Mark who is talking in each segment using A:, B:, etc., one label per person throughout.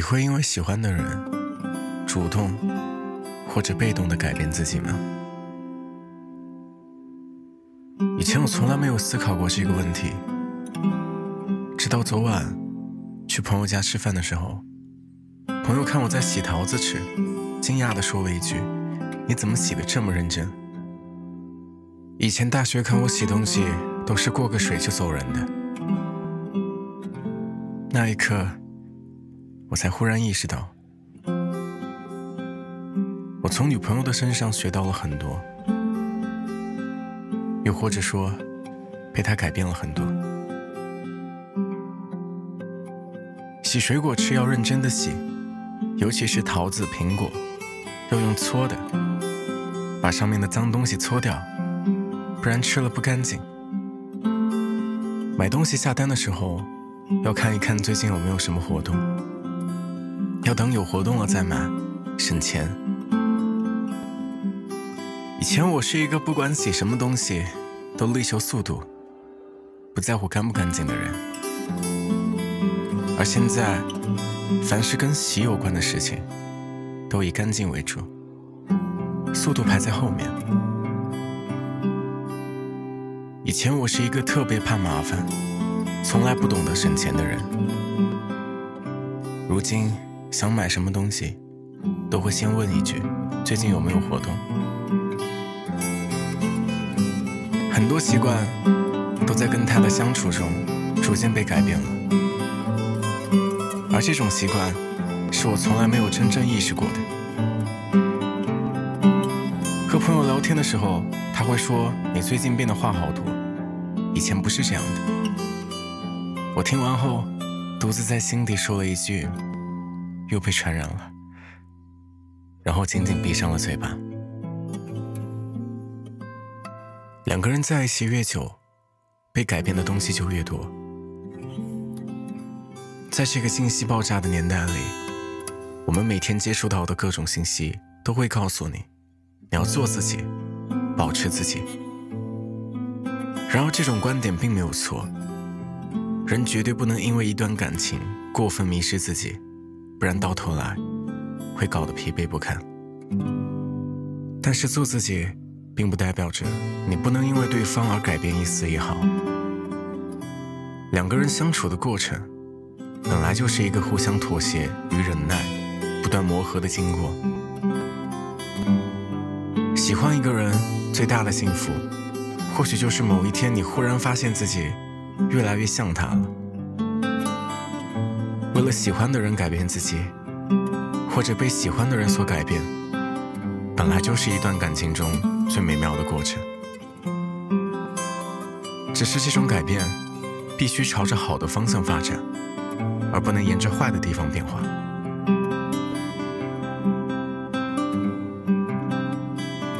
A: 你会因为喜欢的人，主动或者被动的改变自己吗？以前我从来没有思考过这个问题，直到昨晚去朋友家吃饭的时候，朋友看我在洗桃子吃，惊讶的说了一句：“你怎么洗的这么认真？”以前大学看我洗东西都是过个水就走人的，那一刻。我才忽然意识到，我从女朋友的身上学到了很多，又或者说，被她改变了很多。洗水果吃要认真的洗，尤其是桃子、苹果，要用搓的，把上面的脏东西搓掉，不然吃了不干净。买东西下单的时候，要看一看最近有没有什么活动。要等有活动了再买，省钱。以前我是一个不管洗什么东西都力求速度，不在乎干不干净的人，而现在，凡是跟洗有关的事情，都以干净为主，速度排在后面。以前我是一个特别怕麻烦，从来不懂得省钱的人，如今。想买什么东西，都会先问一句：最近有没有活动？很多习惯都在跟他的相处中逐渐被改变了，而这种习惯是我从来没有真正意识过的。和朋友聊天的时候，他会说：“你最近变得话好多，以前不是这样的。”我听完后，独自在心底说了一句。又被传染了，然后紧紧闭上了嘴巴。两个人在一起越久，被改变的东西就越多。在这个信息爆炸的年代里，我们每天接触到的各种信息都会告诉你，你要做自己，保持自己。然而，这种观点并没有错，人绝对不能因为一段感情过分迷失自己。不然到头来会搞得疲惫不堪。但是做自己，并不代表着你不能因为对方而改变一丝一毫。两个人相处的过程，本来就是一个互相妥协与忍耐、不断磨合的经过。喜欢一个人最大的幸福，或许就是某一天你忽然发现自己越来越像他了。为了喜欢的人改变自己，或者被喜欢的人所改变，本来就是一段感情中最美妙的过程。只是这种改变，必须朝着好的方向发展，而不能沿着坏的地方变化。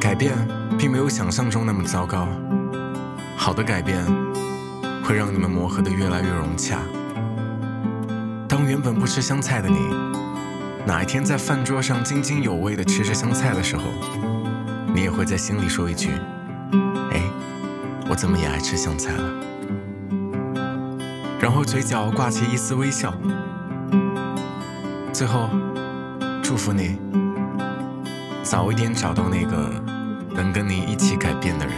A: 改变并没有想象中那么糟糕，好的改变会让你们磨合的越来越融洽。当原本不吃香菜的你，哪一天在饭桌上津津有味地吃着香菜的时候，你也会在心里说一句：“哎，我怎么也爱吃香菜了？”然后嘴角挂起一丝微笑。最后，祝福你早一点找到那个能跟你一起改变的人。